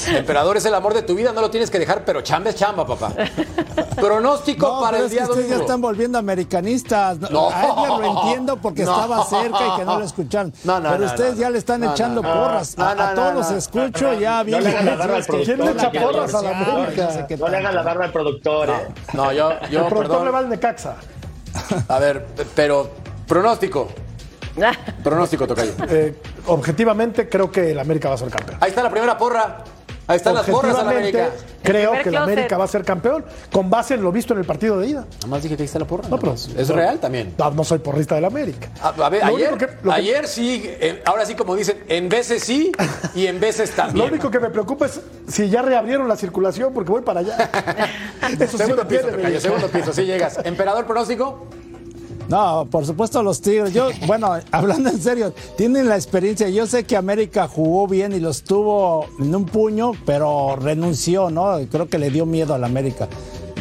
el emperador es el amor de tu vida, no lo tienes que dejar, pero chamba es chamba, papá. Pronóstico No, para pero el es que día ustedes ya domingo. están volviendo americanistas. No. A Edgar lo entiendo porque No. estaba cerca y que no lo escucharon. No, no, pero no, ustedes no, ya le están no, echando no, porras. no, a, no, a todos no, los no. escucho ya bien. ¿Quién le echa porras a la América? No qué No le hagan la barba al productor, ¿eh? No, yo, yo, El productor le va al Necaxa. A ver, pero pronóstico. Pronóstico, Tocayo. Eh, objetivamente, creo que el América va a ser campeón. Ahí está la primera porra. Ahí están las porras a la Objetivamente, América. creo que el. América va a ser campeón con base en lo visto en el partido de ida. Nada más dije que ahí está la porra. No, pero es real también. No, no soy porrista del América. A, a ver, ayer, único que- lo que- ayer sí, eh, ahora sí como dicen, en veces sí y en veces también. Lo único que me preocupa es si ya reabrieron la circulación porque voy para allá. Eso sí segundo me piso, Tocayo, segundo piso, sí llegas. Emperador pronóstico. No, por supuesto los Tigres. Yo, bueno, hablando en serio, tienen la experiencia. Yo sé que América jugó bien y los tuvo en un puño, pero renunció, ¿no? Creo que le dio miedo al América.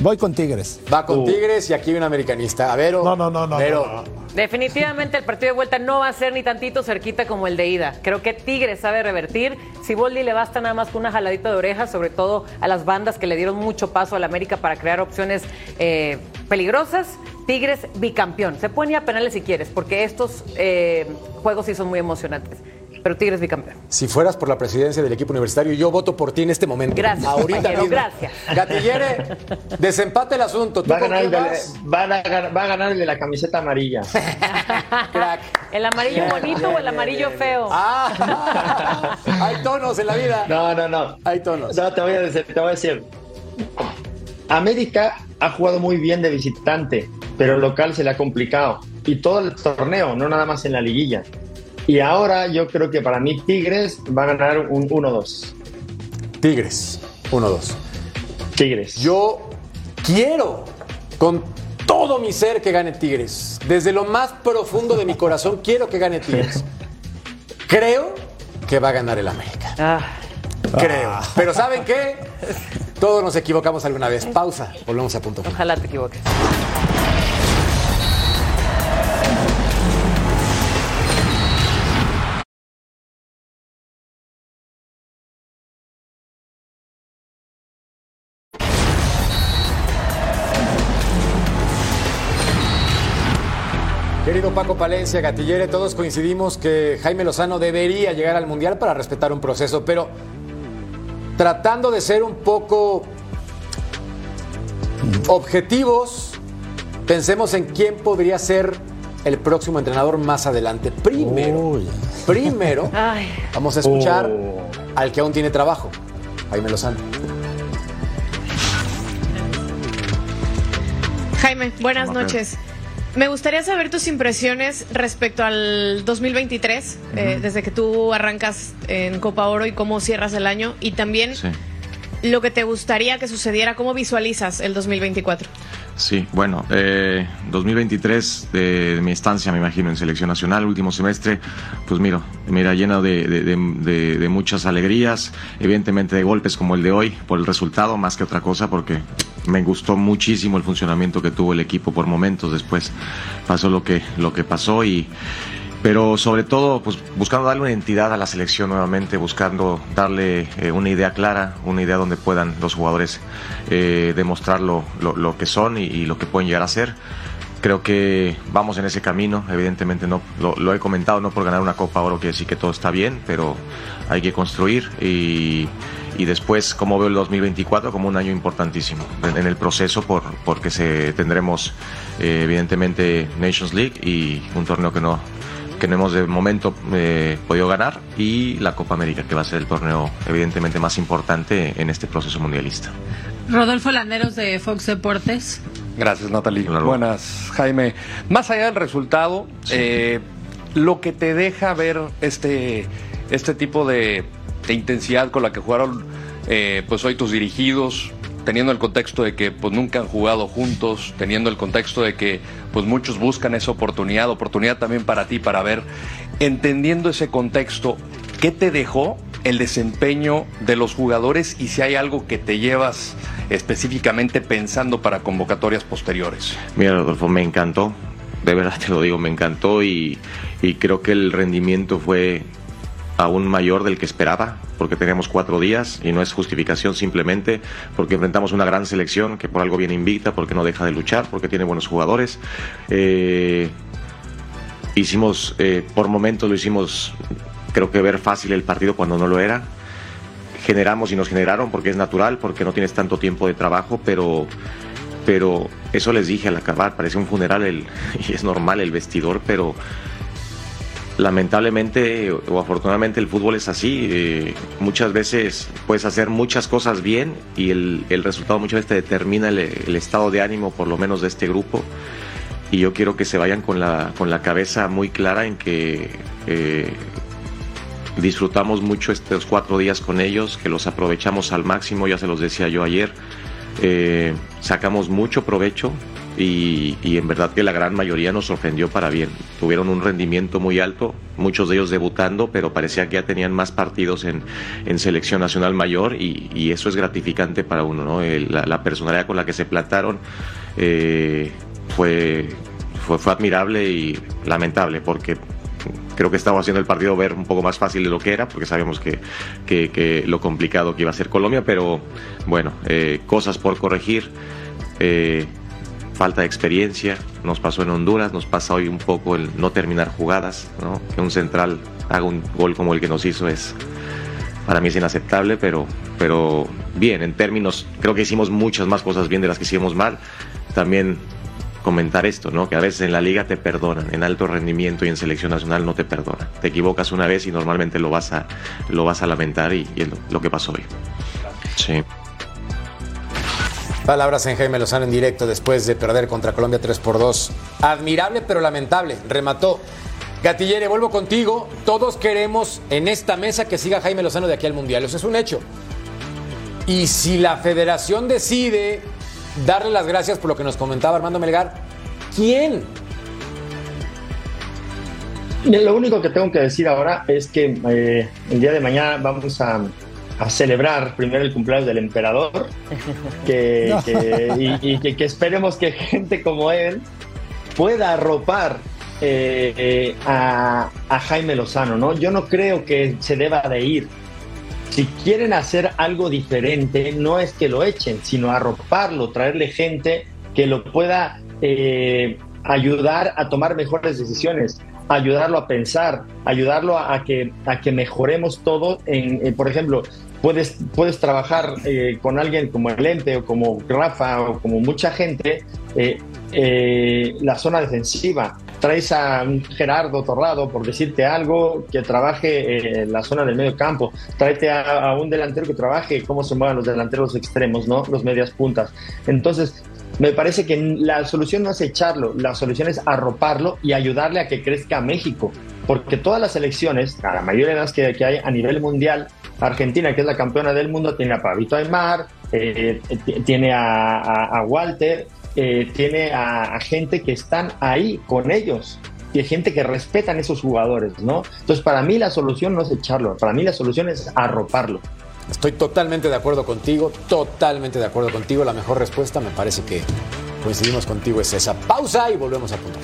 Voy con Tigres. Va con Tigres y aquí hay un americanista. A Vero. No, no, no, no, Vero. no, no. Definitivamente el partido de vuelta no va a ser ni tantito cerquita como el de ida. Creo que Tigres sabe revertir. Si Boldi le basta nada más con una jaladita de orejas, sobre todo a las bandas que le dieron mucho paso al América para crear opciones eh, peligrosas. Tigres bicampeón. Se pueden ir a penales si quieres, porque estos eh, juegos sí son muy emocionantes. Pero Tigres bicampeón. Si fueras por la presidencia del equipo universitario, yo voto por ti en este momento. Gracias, Ahorita mismo. gracias. Gatillere, desempate el asunto. ¿Tú Va ganar el quién de, vas? van a va a ganar el de la camiseta amarilla. Crack. ¿El amarillo bonito o el amarillo feo? Ah, hay tonos en la vida. No, no, no. Hay tonos. No, te voy a decir, te voy a decir. América ha jugado muy bien de visitante, pero local se le ha complicado. Y todo el torneo, no nada más en la liguilla. Y ahora yo creo que para mí Tigres va a ganar un 1-2. Tigres, 1-2. Tigres. Yo quiero con todo mi ser que gane Tigres. Desde lo más profundo de mi corazón quiero que gane Tigres. Creo que va a ganar el América. Ah. Creo. Pero ¿saben qué? Todos nos equivocamos alguna vez. Pausa, volvemos a punto. Ojalá te equivoques. Querido Paco Palencia, Gatillere, todos coincidimos que Jaime Lozano debería llegar al Mundial para respetar un proceso, pero tratando de ser un poco objetivos, pensemos en quién podría ser el próximo entrenador más adelante. Primero, primero, Ay, vamos a escuchar Oh. al que aún tiene trabajo, Jaime Lozano. Jaime, buenas ¿Cómo noches. Me gustaría saber tus impresiones respecto al 2023, eh, desde que tú arrancas en Copa Oro y cómo cierras el año, y también Sí, lo que te gustaría que sucediera, cómo visualizas el 2024. sí. Bueno, eh, 2023 de, de mi estancia, me imagino, en selección nacional, último semestre, pues mira, mira lleno de muchas alegrías, evidentemente de golpes como el de hoy, por el resultado, más que otra cosa, porque me gustó muchísimo el funcionamiento que tuvo el equipo por momentos. Después pasó lo que, lo que pasó y pero sobre todo pues buscando darle una identidad a la selección nuevamente, buscando darle eh, una idea clara, una idea donde puedan los jugadores eh, demostrar lo, lo- que son y, lo que pueden llegar a ser. Creo que vamos en ese camino, evidentemente no lo, lo he comentado, no por ganar una Copa Oro quiere decir que todo está bien, pero hay que construir y, y después como veo el 2024 como un año importantísimo en, en el proceso por, porque se, tendremos eh, evidentemente Nations League y un torneo que no que no hemos de momento eh, podido ganar y la Copa América, que va a ser el torneo evidentemente más importante en este proceso mundialista. Rodolfo Landeros de Fox Deportes. Gracias, Natalie. Buenas, Jaime. Más allá del resultado, eh, lo que te deja ver este, este tipo de, de intensidad con la que jugaron eh, pues hoy tus dirigidos, teniendo el contexto de que pues nunca han jugado juntos, teniendo el contexto de que pues muchos buscan esa oportunidad, oportunidad también para ti, para ver, entendiendo ese contexto, ¿qué te dejó el desempeño de los jugadores y si hay algo que te llevas específicamente pensando para convocatorias posteriores? Mira, Rodolfo, me encantó, de verdad te lo digo, me encantó y, y creo que el rendimiento fue aún mayor del que esperaba, porque teníamos cuatro días y no es justificación simplemente porque enfrentamos una gran selección que por algo viene invicta, porque no deja de luchar, porque tiene buenos jugadores. Eh, hicimos, eh, por momentos lo hicimos, creo que ver fácil el partido cuando no lo era. Generamos y nos generaron porque es natural, porque no tienes tanto tiempo de trabajo, pero pero eso les dije al acabar, parecía un funeral el, y es normal el vestidor, pero lamentablemente o afortunadamente el fútbol es así. eh, muchas veces puedes hacer muchas cosas bien y el, el resultado muchas veces te determina el, estado de ánimo, por lo menos de este grupo. Y yo quiero que se vayan con la, con la cabeza muy clara en que eh, disfrutamos mucho estos cuatro días con ellos, que los aprovechamos al máximo, ya se los decía yo ayer. Eh, sacamos mucho provecho y, en verdad que la gran mayoría nos sorprendió para bien. Tuvieron un rendimiento muy alto, muchos de ellos debutando, pero parecía que ya tenían más partidos en, en selección nacional mayor y, eso es gratificante para uno, ¿no? La, personalidad con la que se plantaron eh, fue, fue, admirable y lamentable porque creo que estamos haciendo el partido ver un poco más fácil de lo que era, porque sabemos que, que- que lo complicado que iba a ser Colombia, pero bueno, eh, cosas por corregir, eh, falta de experiencia, nos pasó en Honduras, nos pasa hoy un poco el no terminar jugadas, ¿no? que un central haga un gol como el que nos hizo es para mí es inaceptable, pero, pero bien, en términos, creo que hicimos muchas más cosas bien de las que hicimos mal. También comentar esto, ¿no? Que a veces en la liga te perdonan, en alto rendimiento y en selección nacional no te perdonan. Te equivocas una vez y normalmente lo vas a, lo vas a lamentar y, y es lo, lo que pasó hoy. Sí. Palabras en Jaime Lozano en directo después de perder contra Colombia 3 por 2. Admirable pero lamentable. Remató. Gatillere, vuelvo contigo. Todos queremos en esta mesa que siga Jaime Lozano de aquí al Mundial. Eso es un hecho. Y si la federación decide darle las gracias por lo que nos comentaba Armando Melgar, ¿quién? Lo único que tengo que decir ahora es que eh, el día de mañana vamos a, a celebrar primero el cumpleaños del emperador que, que- y, y que, que esperemos que gente como él pueda arropar eh, eh, a, a Jaime Lozano, ¿no? Yo no creo que se deba de ir. Si quieren hacer algo diferente, no es que lo echen, sino arroparlo, traerle gente que lo pueda eh, ayudar a tomar mejores decisiones, ayudarlo a pensar, ayudarlo a, que, a que mejoremos todo. En, por ejemplo, puedes, puedes trabajar eh, con alguien como el ente o como Rafa o como mucha gente eh, eh, la zona defensiva. Traes a Gerardo Torrado, por decirte algo, que trabaje en la zona del medio campo. Tráete a, un delantero que trabaje cómo se mueven los delanteros extremos, ¿no? Los medias puntas. Entonces, me parece que la solución no es echarlo, la solución es arroparlo y ayudarle a que crezca México. Porque todas las elecciones, a la mayoría de las que, que hay a nivel mundial, Argentina, que es la campeona del mundo, tiene a Pabito Aymar, eh, tiene a, Walter, eh, tiene a, gente que están ahí con ellos y gente que respetan esos jugadores, ¿no? Entonces, para mí la solución no es echarlo, para mí la solución es arroparlo. Estoy totalmente de acuerdo contigo, totalmente de acuerdo contigo. La mejor respuesta me parece que coincidimos contigo es esa. Pausa y volvemos a punto.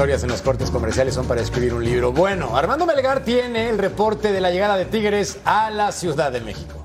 Historias en los cortes comerciales son para escribir un libro. Bueno, Armando Melgar tiene el reporte de la llegada de Tigres a la Ciudad de México.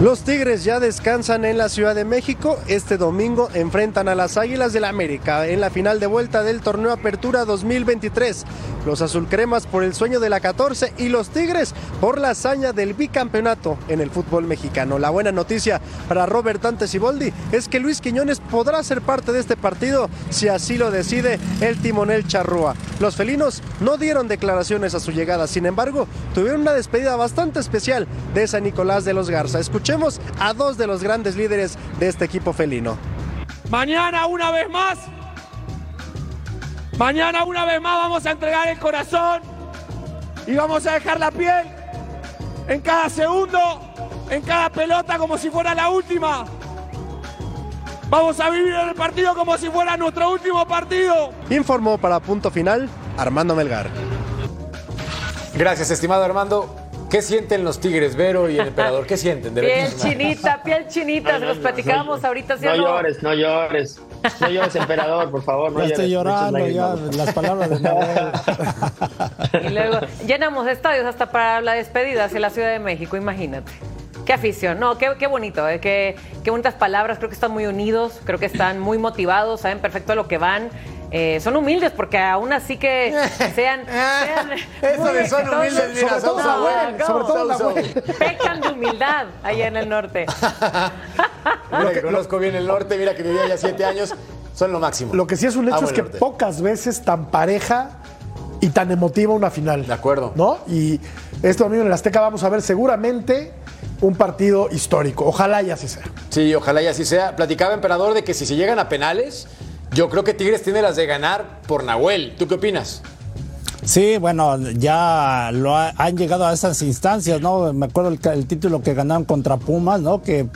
Los Tigres ya descansan en la Ciudad de México. Este domingo enfrentan a las Águilas del la América en la final de vuelta del torneo Apertura 2023. Los azulcremas por el sueño de la 14 y los Tigres por la hazaña del bicampeonato en el fútbol mexicano. La buena noticia para Robert Dante Siboldi es que Luis Quiñones podrá ser parte de este partido si así lo decide el timonel Charrúa. Los felinos no dieron declaraciones a su llegada, sin embargo, tuvieron una despedida bastante especial de San Nicolás de los Garza. A dos de los grandes líderes de este equipo felino. Mañana una vez más Mañana una vez más vamos a entregar el corazón y vamos a dejar la piel en cada segundo, en cada pelota como si fuera la última. Vamos a vivir el partido como si fuera nuestro último partido. Informó para punto final Armando Melgar. Gracias, estimado Armando. ¿Qué sienten los Tigres, Vero y el emperador? ¿Qué sienten? De piel chinita, piel chinita, no, no, los platicábamos no, ahorita. ¿sí no, llores, no llores. No llores, emperador, por favor. No ya estoy llorando, ya las palabras de. Y luego llenamos estadios hasta para la despedida hacia la Ciudad de México, imagínate. Qué afición, no, qué, qué bonito, eh, qué, qué bonitas palabras, creo que están muy unidos, creo que están muy motivados, saben perfecto a lo que van. Eh, son humildes porque aún así que sean, sean eso de son humildes mira, sobre, todo son Samuel, sobre todo Samuel. pecan de humildad allá en el norte. Mira que conozco bien el norte mira que vivía ya siete años son lo máximo. Lo que sí es un hecho Amo es que norte. pocas veces tan pareja y tan emotiva una final. De acuerdo. ¿no? y este domingo en el Azteca vamos a ver seguramente un partido histórico. Ojalá y así sea. Sí ojalá y así sea. Platicaba emperador de que si se llegan a penales yo creo que Tigres tiene las de ganar por Nahuel. ¿Tú qué opinas? Sí, bueno, ya lo ha, han llegado a esas instancias, ¿no? Me acuerdo el, título que ganaron contra Pumas, ¿no? Que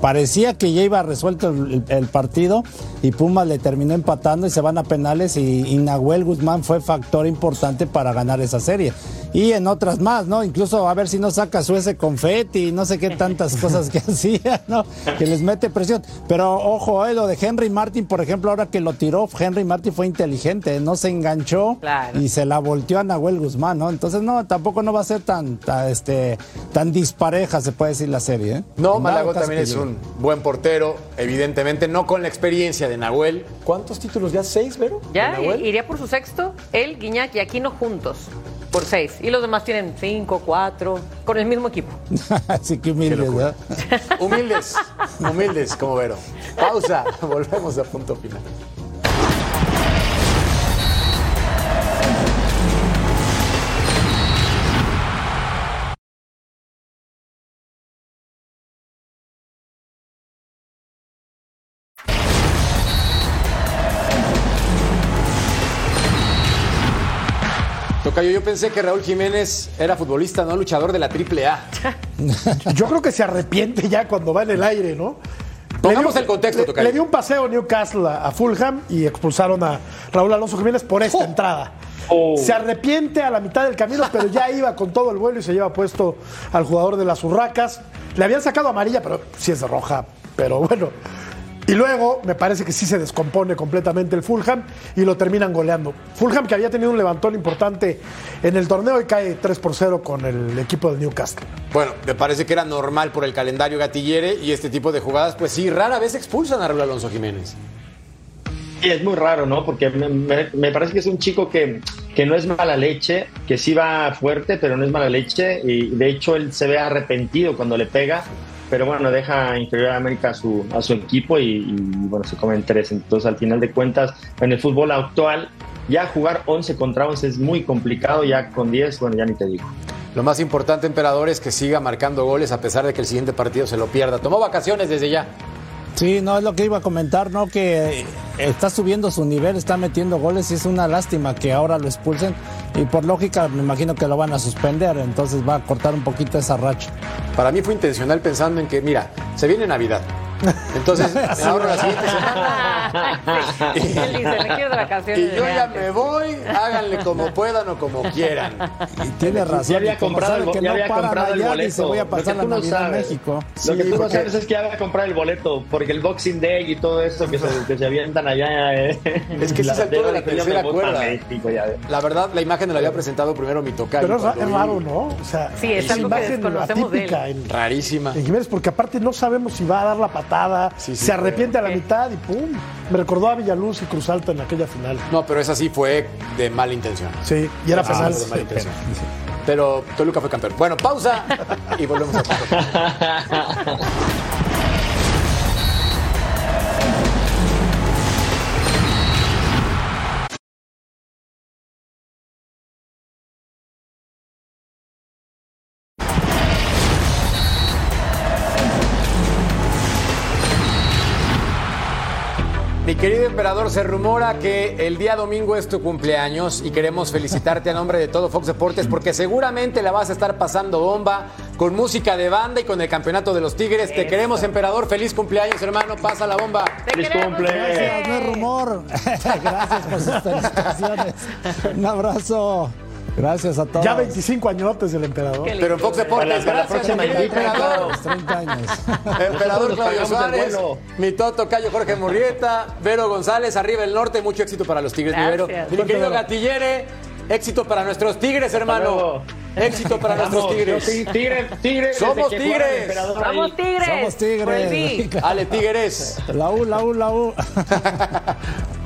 parecía que ya iba resuelto el, el, partido y Pumas le terminó empatando y se van a penales y, y Nahuel Guzmán fue factor importante para ganar esa serie. Y en otras más, ¿no? Incluso a ver si no saca su ese confeti, no sé qué tantas cosas que hacía, ¿no? Que les mete presión. Pero ojo, eh, lo de Henry Martin, por ejemplo, ahora que lo tiró, Henry Martin fue inteligente, no se enganchó claro. y se la volteó a Nahuel Guzmán, ¿no? Entonces, no, tampoco no va a ser tan, tan, este, tan dispareja, se puede decir la serie, ¿eh? No, Malago también es un buen portero, evidentemente, no con la experiencia de Nahuel. ¿Cuántos títulos ya? ¿Seis, Vero? Ya, iría por su sexto, él, Guiñac y Aquino juntos por seis. Y los demás tienen cinco, cuatro, con el mismo equipo. Así que humildes, ¿verdad? humildes, humildes como Vero. Pausa, volvemos a punto final. Tocayo, yo pensé que Raúl Jiménez era futbolista, no luchador de la AAA. yo creo que se arrepiente ya cuando va en el aire, ¿no? Pongamos dio, el contexto, le, Tocayo. le, dio un paseo Newcastle a, a, Fulham y expulsaron a Raúl Alonso Jiménez por esta Oh. entrada. Oh. Se arrepiente a la mitad del camino, pero ya iba con todo el vuelo y se lleva puesto al jugador de las urracas. Le habían sacado amarilla, pero sí es de roja. Pero bueno. Y luego me parece que sí se descompone completamente el Fulham y lo terminan goleando. Fulham que había tenido un levantón importante en el torneo y cae 3 por 0 con el equipo del Newcastle. Bueno, me parece que era normal por el calendario gatillere y este tipo de jugadas, pues sí, rara vez expulsan a Raúl Alonso Jiménez. Y es muy raro, ¿no? Porque me, me- me parece que es un chico que, que no es mala leche, que sí va fuerte, pero no es mala leche. Y de hecho él se ve arrepentido cuando le pega, pero bueno, deja inferior a América a su, a su equipo y, y, bueno, se comen tres. Entonces al final de cuentas, en el fútbol actual, ya jugar 11 contra 11 es muy complicado, ya con 10, bueno, ya ni te digo. Lo más importante, emperador, es que siga marcando goles a pesar de que el siguiente partido se lo pierda. Tomó vacaciones desde ya. Sí, no es lo que iba a comentar, ¿no? Que eh, está subiendo su nivel, está metiendo goles y es una lástima que ahora lo expulsen. Y por lógica, me imagino que lo van a suspender, entonces va a cortar un poquito esa racha. Para mí fue intencional pensando en que, mira, se viene Navidad. Entonces, me ahorro la siguiente semana. Él dice, me quiero de vacaciones. Y yo ya antes". me voy, háganle como puedan o como quieran. Y tiene razón. Ya había y comprado, el, que ya no había comprado el boleto. dice, voy a Lo pasar que la tú no Navidad en sabes. México. Lo Sí, que tú no porque- sabes es que ya había comprado el boleto, porque el Boxing Day y todo eso que se, que se avientan allá. eh, Es que sí la- se altura de la tercera cuerda. México, ya. La verdad, la imagen me la había presentado primero mi tocayo. Pero es, raro, ¿no? O sea, Sí, es algo que imagen desconocemos de él. en, Rarísima. en Jiménez, porque aparte no sabemos si va a dar la patada, Sí, sí, se arrepiente a la mitad y ¡pum! Me recordó a Villaluz y Cruz Alta en aquella final. No, pero esa sí fue de mala intención. Sí, y era Ah, penal. de mala intención. Pero Toluca fue campeón. Bueno, pausa y volvemos a querido emperador, se rumora que el día domingo es tu cumpleaños y queremos felicitarte a nombre de todo Fox Deportes porque seguramente la vas a estar pasando bomba con música de banda y con el campeonato de los Tigres. Te queremos, emperador. Feliz cumpleaños, hermano. Pasa la bomba. Te ¡Feliz queremos, cumple! Gracias, no es rumor. Gracias por sus felicitaciones. Un abrazo. Gracias a todos. Ya 25 añotes del emperador. Pero en Fox Deportes, Para la gracias, próxima emperador. 30 años. Emperador Claudio Suárez, mi Toto Cayo Jorge Murrieta, Vero González, arriba el norte, mucho éxito para los Tigres, mi Vero. Mi querido Gatillere, éxito para nuestros Tigres, hermano. Éxito para nuestros Tigres. tigres, tigres. Somos tigres. Somos tigres. Somos tigres. Ale Tigres. La U, la U, la U.